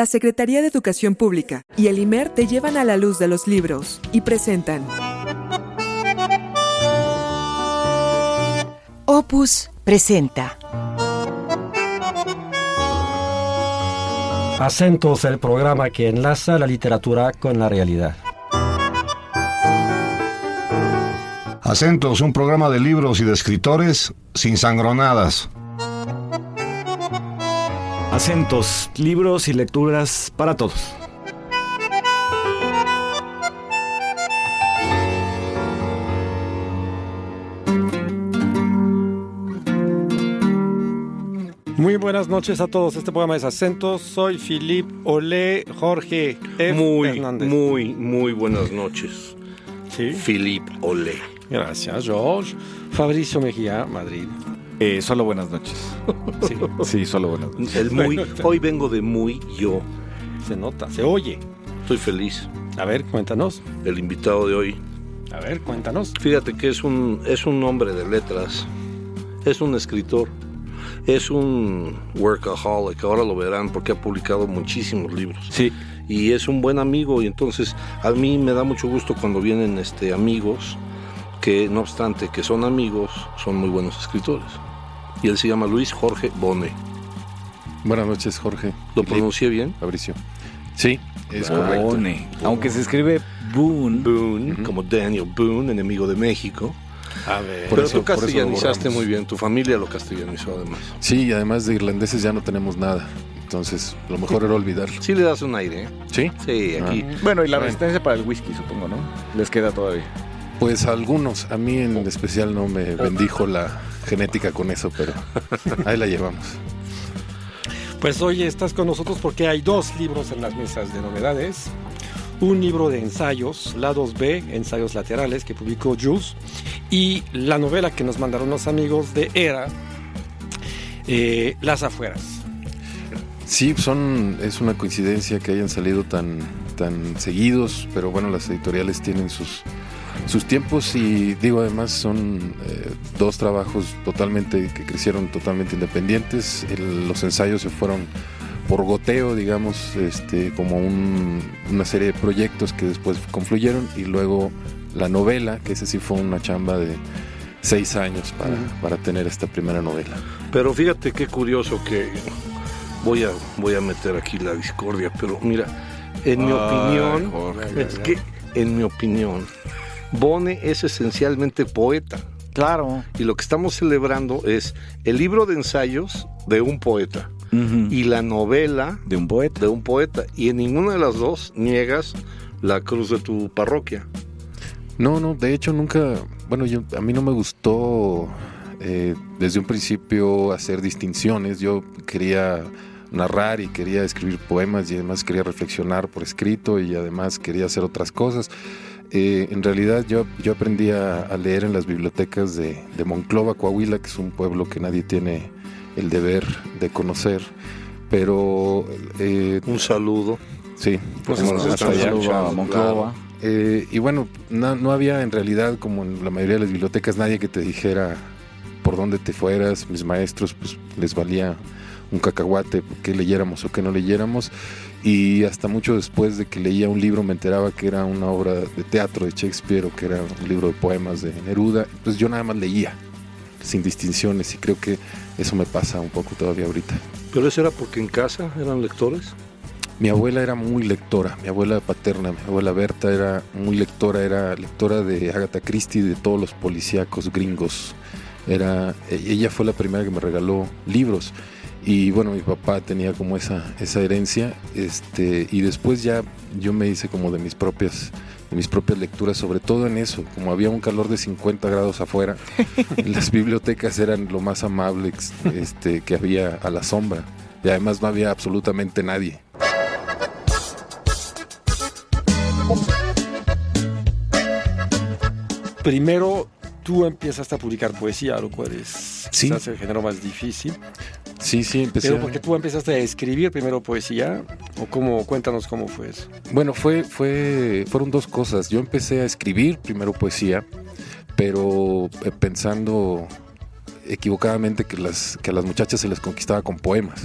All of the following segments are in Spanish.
La Secretaría de Educación Pública y el IMER te llevan a la luz de los libros y presentan Opus presenta Acentos, el programa que enlaza la literatura con la realidad. Acentos, un programa de libros y de escritores sin sangronadas. Acentos, libros y lecturas para todos. Muy buenas noches a todos. Este programa es Acentos. Soy Philip Olé Jorge F. Muy, Hernández. muy, muy buenas noches. Sí. Philip Olé. Gracias, George. Fabricio Mejía, Madrid. Eh, solo buenas noches. Sí, Sí, solo buenas noches. El muy, hoy vengo de muy yo. se nota, se oye. Estoy feliz. A ver, cuéntanos. El invitado de hoy. A ver, cuéntanos. Fíjate que es un, es un hombre de letras. Es un escritor. Es un workaholic. Ahora lo verán porque ha publicado muchísimos libros. Sí, y es un buen amigo y entonces a mí me da mucho gusto cuando vienen este amigos que no obstante que son amigos son muy buenos escritores y él se llama Luis Jorge Bone Buenas noches, Jorge. lo pronuncié bien Fabricio. Sí, es correcto. Boone. Aunque se escribe Boone. Boone como Daniel Boone enemigo de México A ver. Por pero eso- tú castellanizaste muy bien tu familia lo castellanizó además Sí, y además de irlandeses ya no tenemos nada. Entonces, lo mejor era olvidarlo. sí le das un aire ¿eh? ¿Sí? sí aquí Bueno, y la Bueno. resistencia para el whisky, supongo, ¿no? Les queda todavía. Pues a algunos. A mí en especial no me bendijo la genética con eso, pero ahí la llevamos. Pues hoy estás con nosotros porque hay dos libros en las mesas de novedades. Un libro de ensayos, lados B, ensayos laterales, que publicó Jules, y la novela que nos mandaron los amigos de Era, eh, Las Afueras. Sí, son, es una coincidencia que hayan salido tan, tan seguidos, pero bueno, las editoriales tienen sus, sus tiempos y digo, además son eh, dos trabajos totalmente, que crecieron totalmente independientes. El- los ensayos se fueron por goteo, digamos, este, como un- una serie de proyectos que después confluyeron y luego la novela, que ese sí fue una chamba de seis años para, para tener esta primera novela. Pero fíjate qué curioso que voy a, voy a meter aquí la discordia, pero mira, en mi opinión, es que en mi opinión, Bone es esencialmente poeta. Claro. Y lo que estamos celebrando es el libro de ensayos de un poeta y la novela De un poeta. de un poeta. Y en ninguna de las dos niegas la cruz de tu parroquia. No, no, de hecho nunca, bueno, yo, a mí no me gustó eh, desde un principio hacer distinciones. Yo quería narrar y quería escribir poemas y además quería reflexionar por escrito y además quería hacer otras cosas. Eh, en realidad yo, yo aprendí a, a leer en las bibliotecas de, de Monclova, Coahuila, que es un pueblo que nadie tiene el deber de conocer, pero eh, Un saludo. sí, Pues hasta nos allá. están Saludo a escuchando, Monclova. Eh, y bueno, no, no había en realidad, como en la mayoría de las bibliotecas, nadie que te dijera por dónde te fueras. Mis maestros, pues les valía un cacahuate que leyéramos o que no leyéramos. Y hasta mucho después de que leía un libro me enteraba que era una obra de teatro de Shakespeare o que era un libro de poemas de Neruda. Pues yo nada más leía, sin distinciones, y creo que eso me pasa un poco todavía ahorita. Pero eso era porque en casa eran lectores. Mi abuela era muy lectora, mi abuela paterna, mi abuela Berta era muy lectora, era lectora de Agatha Christie, de todos los policíacos gringos. Era, e- ella fue la primera que me regaló libros. Y bueno, mi papá tenía como esa, esa herencia. Este, y después ya yo me hice como de mis propias de mis propias lecturas, sobre todo en eso, como había un calor de 50 grados afuera, las bibliotecas eran lo más amable este, que había a la sombra. Y además no había absolutamente nadie. Primero, tú empiezas a publicar poesía, lo cual es Sí. quizás el género más difícil. Sí, sí, empecé. Pero porque tú empezaste a escribir primero poesía, o cómo, cuéntanos cómo fue eso. Bueno, fue, fue, fueron dos cosas. Yo empecé a escribir primero poesía, pero eh, pensando equivocadamente que, las, que a las muchachas se les conquistaba con poemas.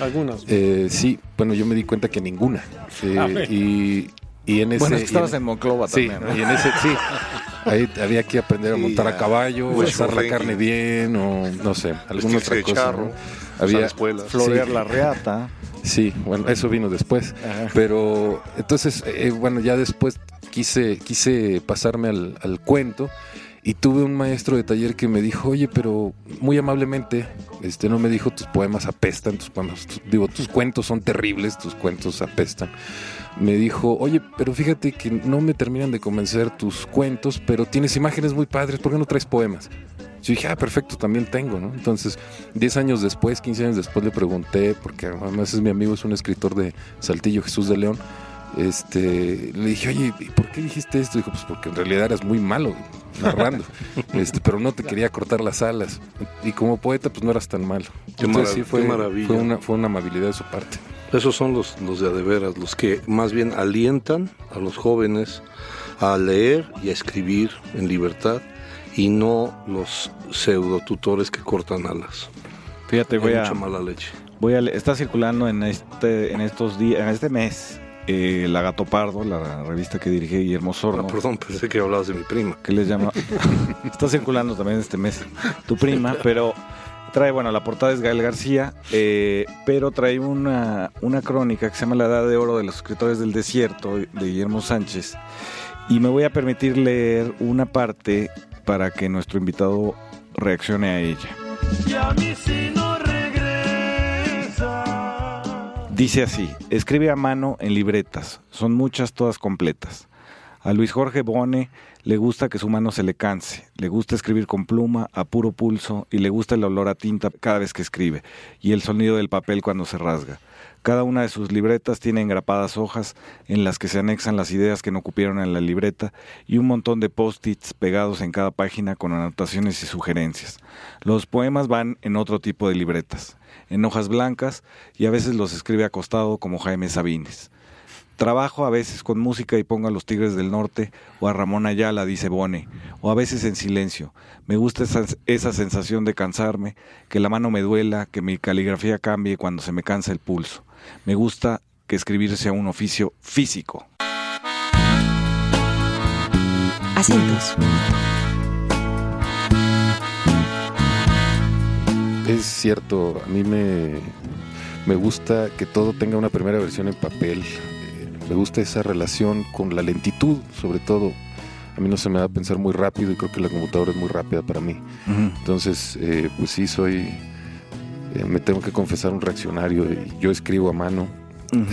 Algunas. Eh, sí, bueno, yo me di cuenta que ninguna. Eh, y, y en ese... Bueno, es que y estabas en- en Monclova Sí, también. ¿no? y en ese, sí. Ahí había que aprender a montar a caballo, o pues, asar la carne bien, o no sé, alguna otra cosa. charro, ¿no? Había. Florear sí. la reata. Sí, bueno, eso vino después. Ajá. Pero entonces, eh, bueno, ya después quise, quise pasarme al, al cuento y tuve un maestro de taller que me dijo, oye, pero muy amablemente, este no me dijo tus poemas apestan, tus poemas, digo, tus cuentos son terribles, tus cuentos apestan. Me dijo, oye, pero fíjate que no me terminan de convencer tus cuentos, pero tienes imágenes muy padres, ¿por qué no traes poemas? Yo dije, ah, perfecto, también tengo, ¿no? Entonces, 10 años después, 15 años después le pregunté, porque además es mi amigo, es un escritor de Saltillo, Jesús de León, este, le dije, oye, ¿y por qué dijiste esto? Dijo, pues porque en realidad eras muy malo narrando, este, pero no te quería cortar las alas. Y como poeta, pues no eras tan malo. Qué Entonces sí fue, qué maravilla. fue, una, fue una amabilidad de su parte. Esos son los, los de a de veras, los que más bien alientan a los jóvenes a leer y a escribir en libertad y no los pseudo tutores que cortan alas. Fíjate, Hay voy a, mucha mala leche. voy a está circulando en este en estos días en este mes eh, la Gato Pardo, la revista que dirige Guillermo Sorno. Ah, perdón, pensé que hablabas de mi prima. que les llama está circulando también este mes tu prima, pero trae bueno la portada es Gael García, eh, pero trae una una crónica que se llama La Edad de Oro de los escritores del desierto de Guillermo Sánchez y me voy a permitir leer una parte para que nuestro invitado reaccione a ella. Dice así, escribe a mano en libretas, son muchas todas completas. A Luis Jorge Bone le gusta que su mano se le canse, le gusta escribir con pluma, a puro pulso, y le gusta el olor a tinta cada vez que escribe, y el sonido del papel cuando se rasga. Cada una de sus libretas tiene engrapadas hojas en las que se anexan las ideas que no cupieron en la libreta y un montón de post-its pegados en cada página con anotaciones y sugerencias. Los poemas van en otro tipo de libretas, en hojas blancas y a veces los escribe acostado como Jaime Sabines. Trabajo a veces con música y pongo a los Tigres del Norte o a Ramón Ayala, dice Bone, o a veces en silencio. Me gusta esa, esa sensación de cansarme, que la mano me duela, que mi caligrafía cambie cuando se me cansa el pulso. Me gusta que escribir sea un oficio físico. Asientos. Es cierto, a mí me, me gusta que todo tenga una primera versión en papel. Me gusta esa relación con la lentitud, sobre todo. A mí no se me da a pensar muy rápido y creo que la computadora es muy rápida para mí. Entonces, eh, pues sí, soy. eh, me tengo que confesar un reaccionario y yo escribo a mano.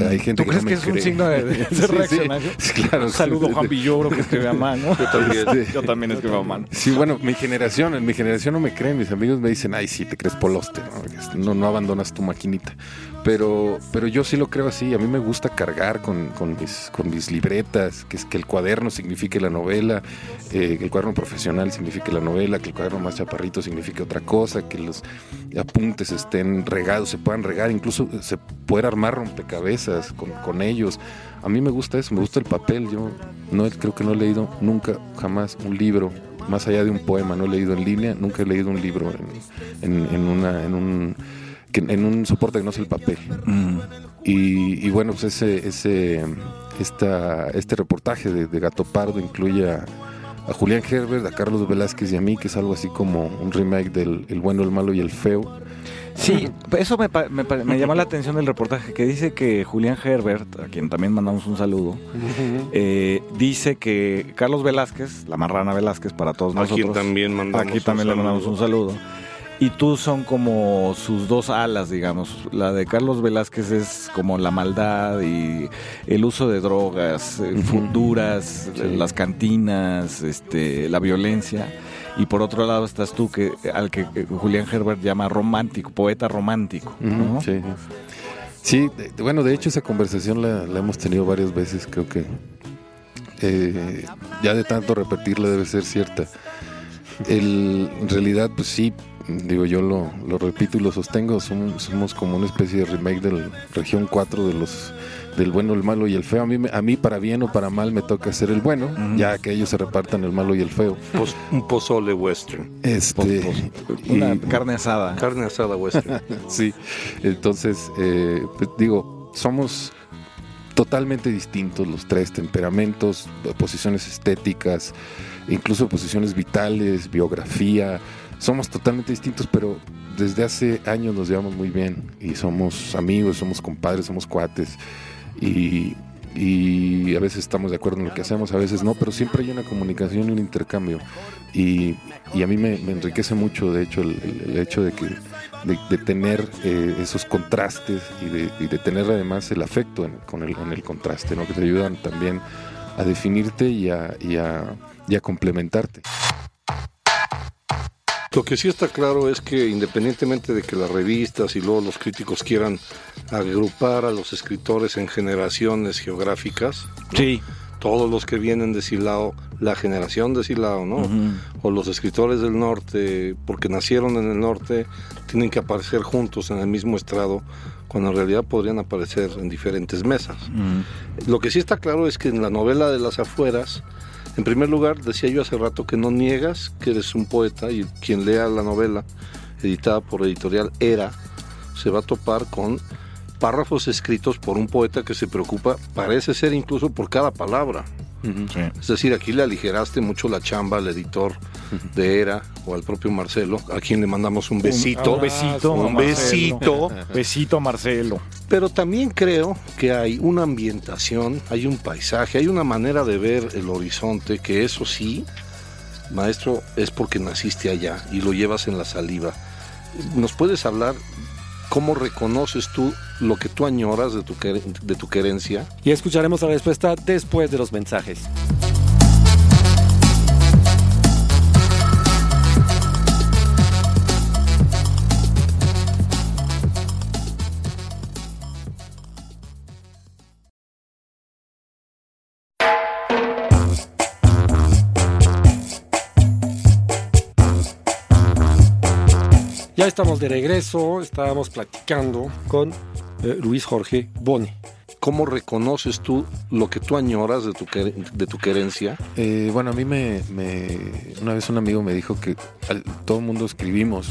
Hay gente ¿Tú que crees no que es un signo de, de Sí, ser sí. reaccionario? Claro, Un saludo. Juan Villoro que escribe a mano. Yo también. Sí. Yo también escribo a mano. Sí, bueno, mi generación, en mi generación no me creen, mis amigos me dicen, ay, sí, te crees poloste, ¿no? No, no abandonas tu maquinita. Pero, pero yo sí lo creo así, a mí me gusta cargar con, con mis, con mis libretas, que es que el cuaderno signifique la novela, eh, que el cuaderno profesional signifique la novela, que el cuaderno más chaparrito signifique otra cosa, que los apuntes estén regados, se puedan regar, incluso se puede armar rompecabezas con, con ellos. A mí me gusta eso, me gusta el papel. Yo no creo que no he leído nunca, jamás un libro, más allá de un poema, no he leído en línea, nunca he leído un libro en, en- en una, en un que- en un soporte que no sea el papel. Y, y bueno, pues ese, ese, esta, este reportaje de, de Gato Pardo incluye a, a Julián Herbert, a Carlos Velázquez y a mí, que es algo así como un remake del El bueno, el malo y el feo. Sí, eso me, me, llamó la atención del reportaje que dice que Julián Herbert, a quien también mandamos un saludo, eh, dice que Carlos Velázquez, la marrana Velázquez para todos nosotros, quien también mandamos aquí también un le mandamos un saludo. y tú son como sus dos alas, digamos. La de Carlos Velázquez es como la maldad y el uso de drogas, eh, Ujú. duras, Sí. las cantinas, este, la violencia. Y por otro lado estás tú, que al que eh, Julián Herbert llama romántico, poeta romántico. ¿no? Sí, sí de- bueno, de hecho esa conversación la, la hemos tenido varias veces, creo que eh, ya de tanto repetirla debe ser cierta. el, en realidad, pues sí, digo, yo lo, lo repito y lo sostengo, somos, somos como una especie de remake del Región 4 de los del bueno, el malo y el feo. A mí, a mí para bien o para mal me toca ser el bueno, ya que ellos se repartan el malo y el feo. Pos- un pozole western. Este, y- Una carne asada. Carne asada western. sí, entonces, eh, pues, digo, somos totalmente distintos los tres temperamentos, posiciones estéticas, incluso posiciones vitales, biografía. Somos totalmente distintos, pero desde hace años nos llevamos muy bien y somos amigos, somos compadres, somos cuates y, y a veces estamos de acuerdo en lo que hacemos, a veces no, pero siempre hay una comunicación y un intercambio y, y a mí me, enriquece mucho, de hecho, el, hecho de que de, de tener eh, esos contrastes y de, y de tener además el afecto en, con el, en el contraste, ¿no? que te ayudan también a definirte y a, y a, y a complementarte. Lo que sí está claro es que independientemente de que las revistas y luego los críticos quieran agrupar a los escritores en generaciones geográficas, Sí. todos los que vienen de Silao, la generación de Silao, ¿no? O los escritores del norte, porque nacieron en el norte, tienen que aparecer juntos en el mismo estrado, cuando en realidad podrían aparecer en diferentes mesas. Lo que sí está claro es que en la novela de las afueras, en primer lugar, decía yo hace rato que no niegas que eres un poeta y quien lea la novela editada por editorial Era se va a topar con párrafos escritos por un poeta que se preocupa, parece ser incluso por cada palabra. Sí. Es decir, aquí le aligeraste mucho la chamba al editor de Era o al propio Marcelo, a quien le mandamos un besito. Un besito. Un Marcelo. besito. Besito a Marcelo. Pero también creo que hay una ambientación, hay un paisaje, hay una manera de ver el horizonte que eso sí, maestro, es porque naciste allá y lo llevas en la saliva. ¿Nos puedes hablar cómo reconoces tú lo que tú añoras de tu, de tu querencia? Y escucharemos la respuesta después de los mensajes. Ya estamos de regreso, estábamos platicando con eh, Luis Jorge Bone. ¿Cómo reconoces tú lo que tú añoras de tu, quer- de tu querencia? Eh, bueno, a mí me, me- Una vez un amigo me dijo que al- todo el mundo escribimos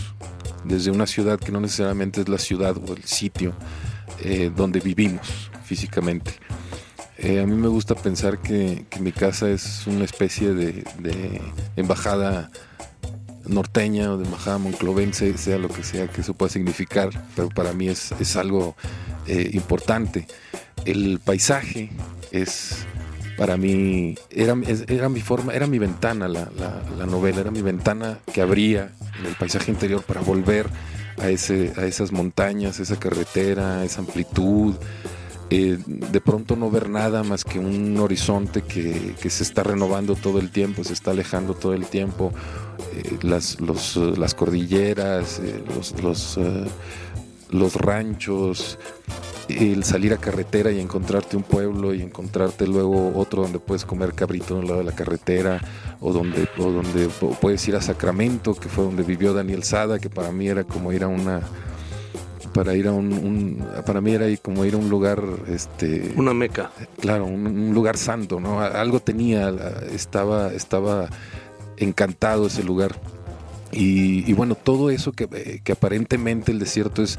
desde una ciudad que no necesariamente es la ciudad o el sitio eh, donde vivimos físicamente. Eh, a mí me gusta pensar que, que mi casa es una especie de, de embajada norteña o de embajada monclovense, sea lo que sea que eso pueda significar, pero para mí es, es algo eh, importante. El paisaje es para mí era, era mi forma, era mi ventana la, la- la novela, era mi ventana que abría en el paisaje interior para volver a, ese, a esas montañas, esa carretera, esa amplitud. eh, de pronto no ver nada más que un horizonte que, que se está renovando todo el tiempo, se está alejando todo el tiempo, eh, las, los, eh, las cordilleras, eh, los, los, los ranchos, el salir a carretera y encontrarte un pueblo y encontrarte luego otro donde puedes comer cabrito a un lado de la carretera o donde, o donde pu- puedes ir a Sacramento, que fue donde vivió Daniel Sada, que para mí era como ir a una para ir a un, un- para mí era como ir a un lugar este Una meca. claro, un, un lugar santo, ¿no? Algo tenía, estaba, estaba encantado ese lugar. Y, y bueno, todo eso que, eh, que aparentemente el desierto es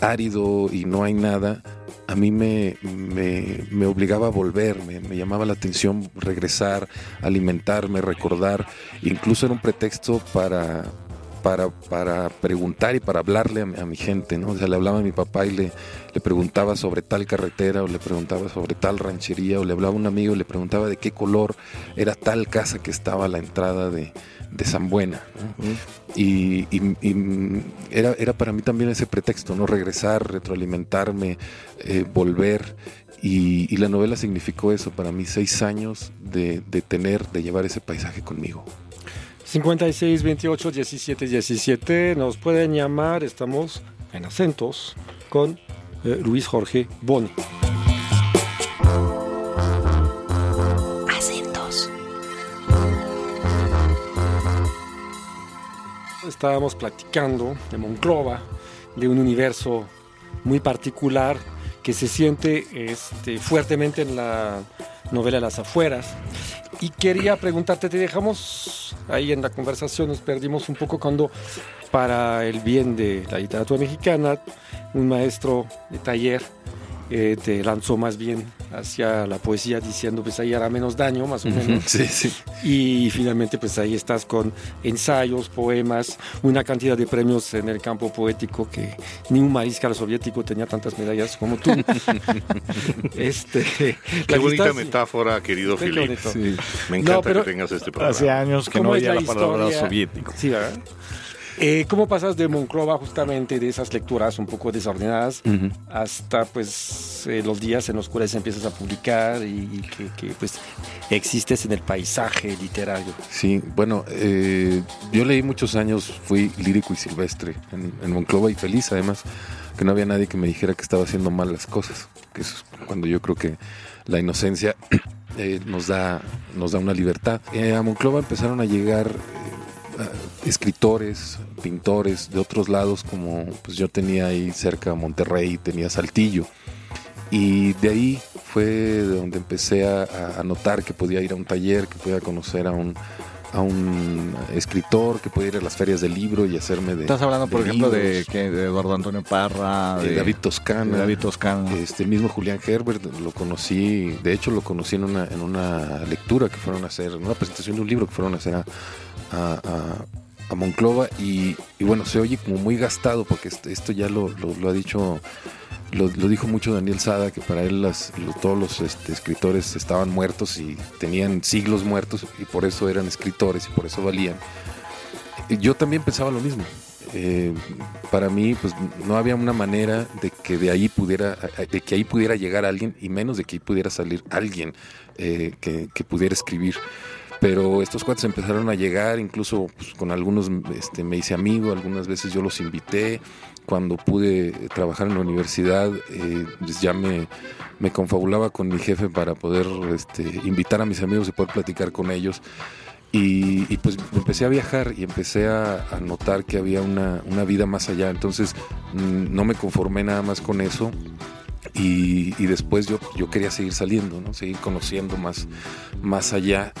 árido y no hay nada, a mí me, me, me obligaba a volver, me, me llamaba la atención regresar, alimentarme, recordar. Incluso era un pretexto para, para, para preguntar y para hablarle a, mi- a mi gente, ¿no? O sea, le hablaba a mi papá y le, le preguntaba sobre tal carretera o le preguntaba sobre tal ranchería o le hablaba a un amigo y le preguntaba de qué color era tal casa que estaba a la entrada de, de San Buena. ¿no? Y, y- y, era, era para mí también ese pretexto, ¿no? Regresar, retroalimentarme, eh, volver. Y, y la novela significó eso para mí, seis años de, de tener, de llevar ese paisaje conmigo. 56 28 17 17 nos pueden llamar, estamos en acentos con eh, Luis Jorge Boni. Acentos. estábamos platicando de Monclova, de un universo muy particular que se siente este, fuertemente en la novela Las afueras. Y quería preguntarte, te dejamos ahí en la conversación, nos perdimos un poco cuando, para el bien de la literatura mexicana, un maestro de taller eh, te lanzó más bien hacia la poesía diciendo pues ahí hará menos daño más o menos Sí, sí. y finalmente pues ahí estás con ensayos poemas una cantidad de premios en el campo poético que ni un mariscal soviético tenía tantas medallas como tú este Qué bonita metáfora, querido. Sí. Me encanta No, pero- que tengas este programa. Hace años que ¿Cómo no oía la la palabra soviético. Sí, ¿verdad? Eh, ¿Cómo pasas de Monclova justamente de esas lecturas un poco desordenadas hasta pues eh, los días en los cuales empiezas a publicar y, y que, que, pues existes en el paisaje literario? Sí, bueno, eh, yo leí muchos años, fui lírico y silvestre en, en Monclova y feliz además, que no había nadie que me dijera que estaba haciendo mal las cosas, que eso es cuando yo creo que la inocencia nos, da, nos da una libertad. A Monclova empezaron a llegar escritores, pintores de otros lados, como pues yo tenía ahí cerca Monterrey, tenía Saltillo. Y de ahí fue de donde empecé a, a notar que podía ir a un taller, que podía conocer a un, a un escritor, que podía ir a las ferias del libro y hacerme de. Estás hablando, por de ejemplo, de, libros, que de Eduardo Antonio Parra, de de, David Toscana. de David Toscano. Este, el mismo Julián Herbert lo conocí, de hecho lo conocí en una, en una lectura que fueron a hacer, en una presentación de un libro que fueron a hacer a, a, Monclova y, bueno, se oye como muy gastado porque esto, ya lo, ha dicho, lo, dijo mucho Daniel Sada, que para él todos los este, escritores estaban muertos y tenían siglos muertos y por eso eran escritores y por eso valían. Yo también pensaba lo mismo. Eh, para mí, pues no había una manera de que de ahí pudiera, de que ahí pudiera llegar alguien y menos de que ahí pudiera salir alguien eh, que pudiera escribir. Pero estos cuates empezaron a llegar, incluso pues, con algunos este, me hice amigo, algunas veces yo los invité. Cuando pude trabajar en la universidad, eh, pues ya me, me confabulaba con mi jefe para poder este, invitar a mis amigos y poder platicar con ellos. Y, pues empecé a viajar y empecé a, a notar que había una, una, vida más allá. Entonces mm, no me conformé nada más con eso. Y, y después yo, yo quería seguir saliendo, ¿no? seguir conociendo más, más allá.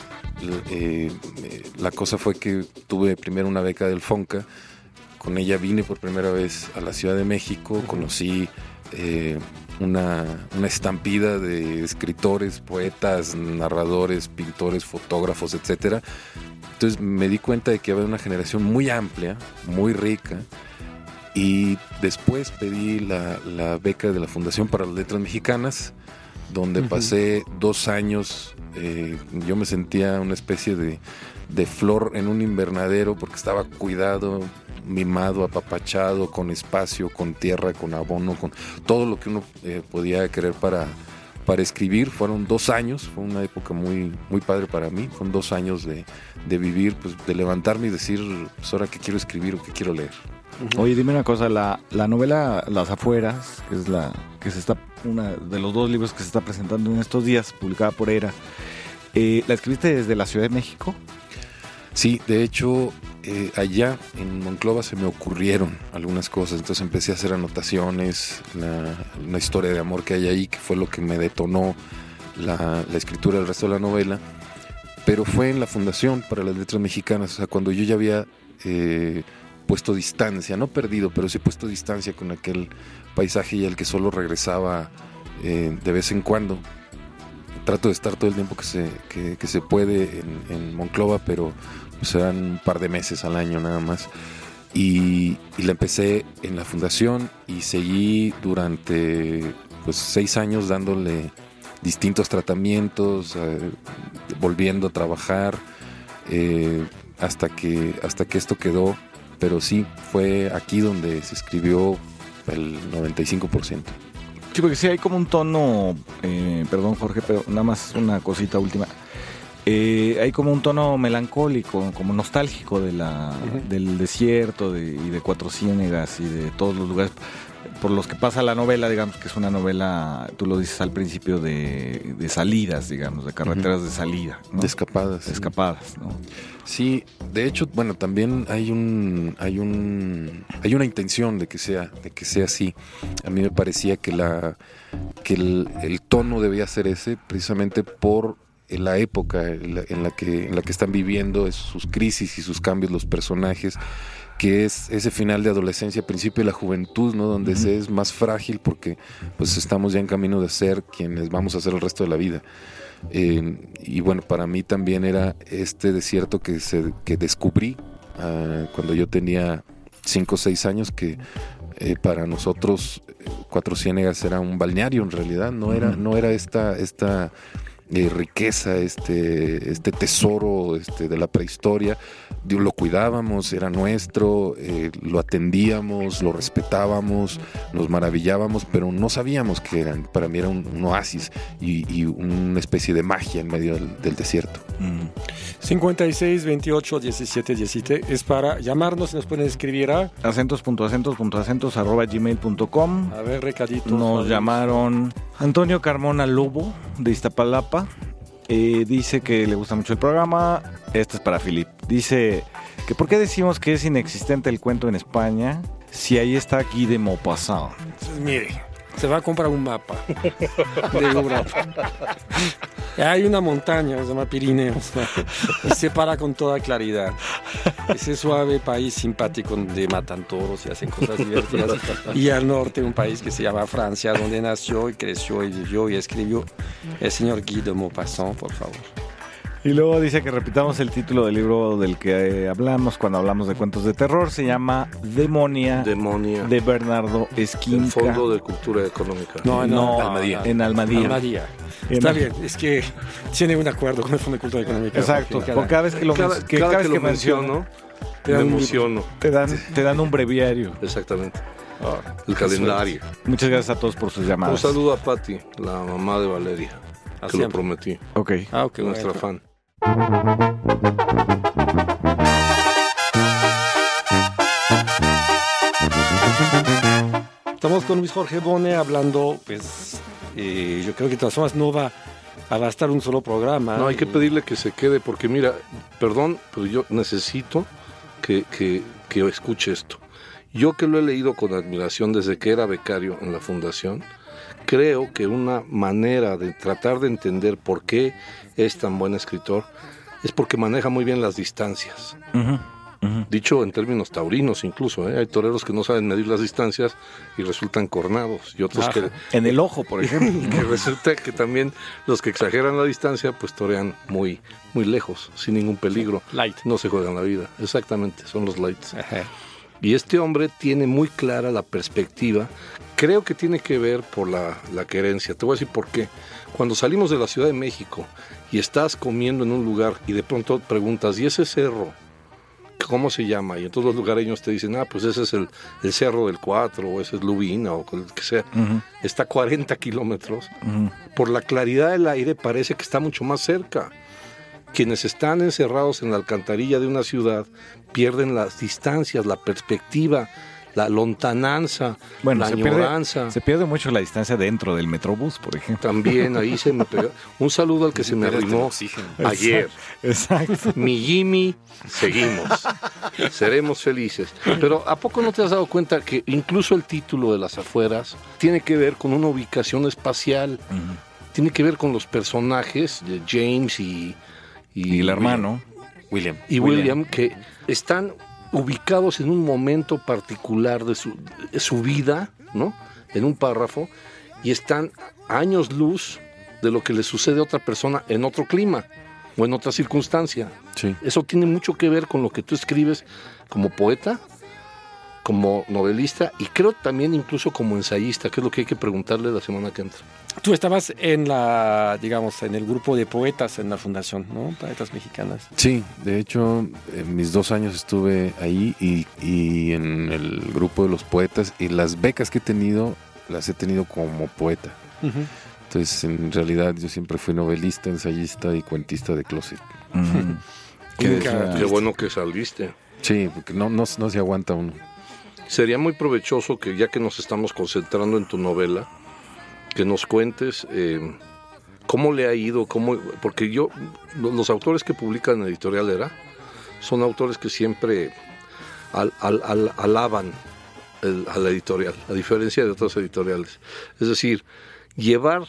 Eh, eh, la cosa fue que tuve primero una beca del FONCA. Con ella vine por primera vez a la Ciudad de México. Conocí eh, una, una, estampida de escritores, poetas, narradores, pintores, fotógrafos, etcétera. Entonces me di cuenta de que había una generación muy amplia, muy rica. Y después pedí la, la beca de la Fundación para las Letras Mexicanas, donde uh -huh. pasé dos años. Eh, yo me sentía una especie de, de flor en un invernadero porque estaba cuidado, mimado, apapachado, con espacio, con tierra, con abono, con todo lo que uno eh, podía querer para, para escribir. Fueron dos años, fue una época muy, muy padre para mí. Fueron dos años de, de vivir, pues, de levantarme y decir, pues ahora que quiero escribir o que quiero leer. Uh -huh. Oye, dime una cosa, la, la, novela Las afueras, que es la que se está una de los dos libros que se está presentando en estos días, publicada por Era, eh, ¿la escribiste desde la Ciudad de México? Sí, de hecho, eh, allá en Monclova se me ocurrieron algunas cosas, entonces empecé a hacer anotaciones, la, una historia de amor que hay ahí, que fue lo que me detonó la, la, escritura del resto de la novela, pero fue en la Fundación para las Letras Mexicanas, o sea, cuando yo ya había eh, puesto distancia, no perdido, pero sí puesto distancia con aquel paisaje y al que solo regresaba eh, de vez en cuando. Trato de estar todo el tiempo que se, que, se puede en, Monclova, pero serán un par de meses al año nada más. Y, y, la empecé en la fundación y seguí durante pues, seis años dándole distintos tratamientos, eh, volviendo a trabajar, eh, hasta, que, hasta que esto quedó. Pero sí, fue aquí donde se escribió el 95%. Sí, porque sí hay como un tono, eh, perdón Jorge, pero nada más una cosita última. Eh, hay como un tono melancólico, como nostálgico de la, uh -huh. del desierto de, y de Cuatro Ciénegas y de todos los lugares. Por los que pasa la novela, digamos que es una novela, tú lo dices al principio, de, de salidas, digamos, de carreteras de salida. ¿no? De escapadas. De escapadas, ¿no? Sí, de hecho, bueno, también hay un, hay un, hay una intención de que sea, de que sea así. A mí me parecía que la, que el, el tono debía ser ese, precisamente por la época en la, en la que, en la que están viviendo, es sus crisis y sus cambios los personajes que es ese final de adolescencia, principio de la juventud, ¿no? Donde se es más frágil porque pues estamos ya en camino de ser quienes vamos a ser el resto de la vida. Eh, y bueno, para mí también era este desierto que, se, que descubrí ah, cuando yo tenía 5 o 6 años, que eh, para nosotros eh, Cuatro Ciénegas era un balneario en realidad, no era, no era esta, esta eh, riqueza, este, este tesoro este, de la prehistoria. Digo, Lo cuidábamos, era nuestro, eh, lo atendíamos, lo respetábamos, nos maravillábamos, pero no sabíamos qué eran. Para mí era un, oasis y, y una especie de magia en medio del, del desierto. 56 28 17 17 es para llamarnos y nos pueden escribir a. Acentos.acentos.acentos arroba gmail.com. A ver, recaditos. Nos llamaron Antonio Carmona Lobo de Iztapalapa. Eh, dice que le gusta mucho el programa. Este es para Filip. Dice que por qué decimos que es inexistente el cuento en España si ahí está Guy de Maupassant. Entonces, mire, se va a comprar un mapa de Europa. Hay una montaña, se llama Pirineos, y se para con toda claridad. Ese suave país simpático donde matan toros y hacen cosas divertidas. Y al norte un país que se llama Francia, donde nació y creció y vivió y escribió el señor Guy de Maupassant, por favor. Y luego dice que repitamos el título del libro del que eh, hablamos cuando hablamos de cuentos de terror. Se llama Demonia Demonia. de Bernardo Esquinca. el Fondo de Cultura Económica. No, No, Almadía. en Almadía. Almadía. En- Está bien, es que tiene un acuerdo con el Fondo de Cultura Económica. Exacto. porque Por cada vez que lo, cada, men- que cada cada que vez lo que menciono, menciono, Te me dan un- emociono. te dan, te dan un breviario. Exactamente. Ah, El calendario. Muchas gracias a todos por sus Un llamadas. saludo a Patti, la mamá de Valeria, que lo prometí. Ok. Ah, ok, nuestra bueno. fan. Estamos con Luis Jorge Bone hablando, pues, eh, yo creo que de todas formas no va a bastar un solo programa. No, hay que pedirle que se quede porque mira, perdón, pero yo necesito que, que, que escuche esto. Yo que lo he leído con admiración desde que era becario en la fundación, creo que una manera de tratar de entender por qué es tan buen escritor es porque maneja muy bien las distancias. Dicho en términos taurinos incluso, ¿eh? hay toreros que no saben medir las distancias y resultan cornados y otros que, En el ojo, por ejemplo. que resulta que también los que exageran la distancia pues torean muy muy lejos, sin ningún peligro. Light. No se juegan la vida. Exactamente, son los lights. Ajá. Y este hombre tiene muy clara la perspectiva. Creo que tiene que ver por la, la querencia. Te voy a decir por qué. Cuando salimos de la Ciudad de México y estás comiendo en un lugar y de pronto preguntas, ¿y ese cerro? ¿Cómo se llama? Y entonces los lugareños te dicen, ah, pues ese es el, el cerro del 4 o ese es Lubina o el que sea. Ujú, Está a 40 kilómetros ujú. por la claridad del aire parece que está mucho más cerca. Quienes están encerrados en la alcantarilla de una ciudad pierden las distancias, la perspectiva, la lontananza, Bueno, la se pierde, añoranza. se pierde mucho la distancia dentro del Metrobús, por ejemplo. También ahí se me pegó. Un saludo al que se me arrimó ayer. Exacto. Mi Jimmy, seguimos. Seremos felices. Pero ¿a poco no te has dado cuenta que incluso el título de las afueras tiene que ver con una ubicación espacial? Tiene que ver con los personajes de James y... Y el hermano. William. y William, que están ubicados en un momento particular de su, de su vida, ¿no? En un párrafo, y están años luz de lo que le sucede a otra persona en otro clima o en otra circunstancia. Sí. Eso tiene mucho que ver con lo que tú escribes como poeta, como novelista y creo también incluso como ensayista, que es lo que hay que preguntarle la semana que entra. Tú estabas en la, digamos, en el grupo de poetas en la fundación, ¿no? Poetas mexicanas. Sí, de hecho, en mis dos años estuve ahí y, y en el grupo de los poetas y las becas que he tenido las he tenido como poeta. Entonces, en realidad, yo siempre fui novelista, ensayista y cuentista de closet. Qué bueno que saliste. Sí, porque no, no, no se aguanta uno. Sería muy provechoso que ya que nos estamos concentrando en tu novela, que nos cuentes eh, cómo le ha ido, cómo, porque yo, los autores que publican en Editorial Era, son autores que siempre al, alaban a la editorial, a diferencia de otras editoriales. Es decir, llevar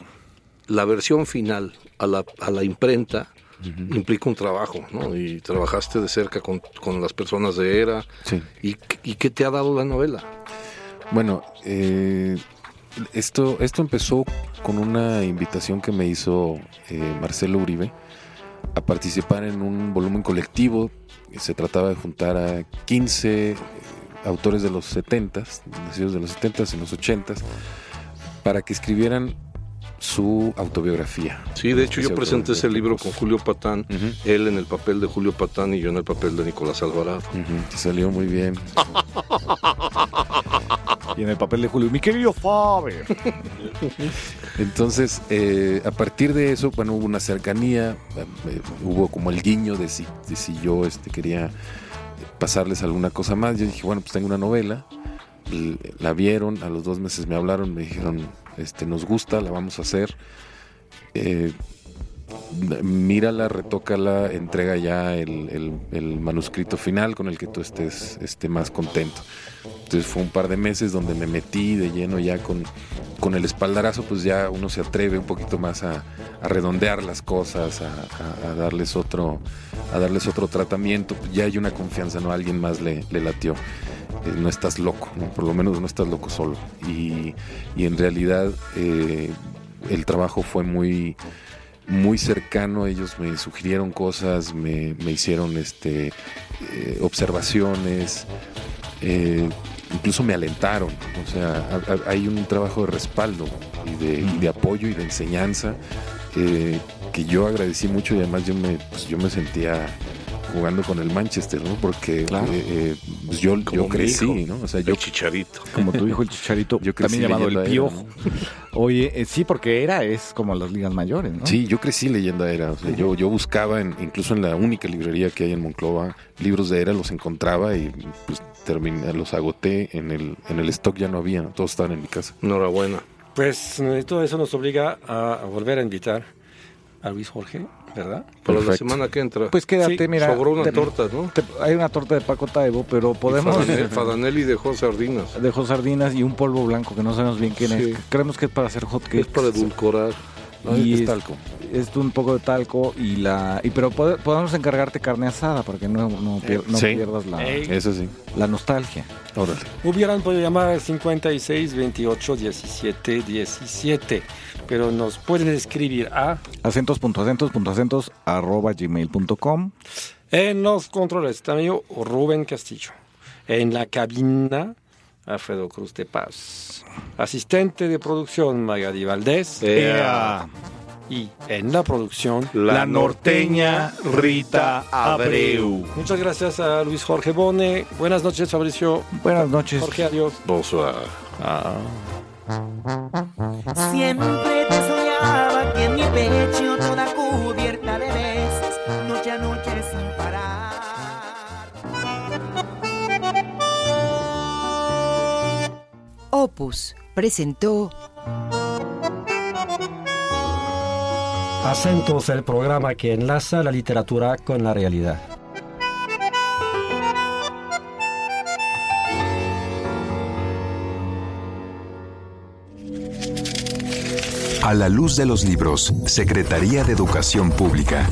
la versión final a la, a la imprenta implica un trabajo, ¿no? Y trabajaste de cerca con, las personas de ERA. ¿Y, qué te ha dado la novela? Bueno, eh, esto, esto empezó con una invitación que me hizo eh, Marcelo Uribe a participar en un volumen colectivo. Se trataba de juntar a 15 eh, autores de los 70, nacidos de los 70 y los 80 para que escribieran su autobiografía. Sí, de hecho yo presenté ese libro con Julio Patán, él en el papel de Julio Patán y yo en el papel de Nicolás Alvarado. Te salió muy bien. y en el papel de Julio, mi querido Faber. Entonces, eh, a partir de eso, bueno, hubo una cercanía, eh, hubo como el guiño de si, de si yo este, quería pasarles alguna cosa más. Yo dije, bueno, pues tengo una novela. La vieron, a los dos meses me hablaron, me dijeron, este, nos gusta, la vamos a hacer. Eh, mírala, retócala, entrega ya el, manuscrito final con el que tú estés, más contento. Entonces fue un par de meses donde me metí de lleno ya con, con el espaldarazo, pues ya uno se atreve un poquito más a, redondear las cosas, a, darles otro, a darles otro tratamiento. Ya hay una confianza, ¿no? Alguien más le, le latió. Eh, no estás loco, por lo menos no estás loco solo. Y, en realidad eh, el trabajo fue muy, muy cercano, ellos me sugirieron cosas, me, hicieron este, eh, observaciones, incluso me alentaron. O sea, hay un trabajo de respaldo y de, apoyo y de enseñanza que yo agradecí mucho y además yo me, pues, yo me sentía jugando con el Manchester, ¿no? Porque eh, eh, pues yo, yo crecí, ¿no? O sea, yo, el Chicharito. Como tu hijo el Chicharito, yo también llamado el Piojo. Oye, eh, sí, porque era es como las ligas mayores, ¿no? Sí, yo crecí leyendo Era. O sea, yo, yo buscaba, en, incluso en la única librería que hay en Monclova, libros de Era, los encontraba y pues terminé, los agoté. En el, en el stock ya no había, todos estaban en mi casa. Enhorabuena. Pues todo eso nos obliga a volver a invitar a Luis Jorge ¿verdad? Para la semana que entra. Pues quédate, mira. Sobró una torta, ¿no? hay una torta de Paco Taibo, pero podemos. Fadanelli dejó sardinas. Dejó sardinas y un polvo blanco que no sabemos bien quién es. Creemos que es para hacer hot cakes. Es para edulcorar. Y es, talco. Es un poco de talco y la y pero podemos encargarte carne asada para que no, no, pierdas la eso sí. la nostalgia. Órale. Hubieran podido llamar al 56 28 17 17 pero nos pueden escribir a acentos.acentos.acentos arroba gmail.com. En los controles también Rubén Castillo. En la cabina Alfredo Cruz de Paz. Asistente de producción Magali Valdés. Y en la producción, la norteña Rita Abreu. Muchas gracias a Luis Jorge Bone. Buenas noches, Fabricio. Buenas noches. Jorge, adiós. Bonsoir. Ah. Siempre te soñaba que en mi pecho toda cubierta de Opus presentó Acentos, el programa que enlaza la literatura con la realidad. A la luz de los libros, Secretaría de Educación Pública.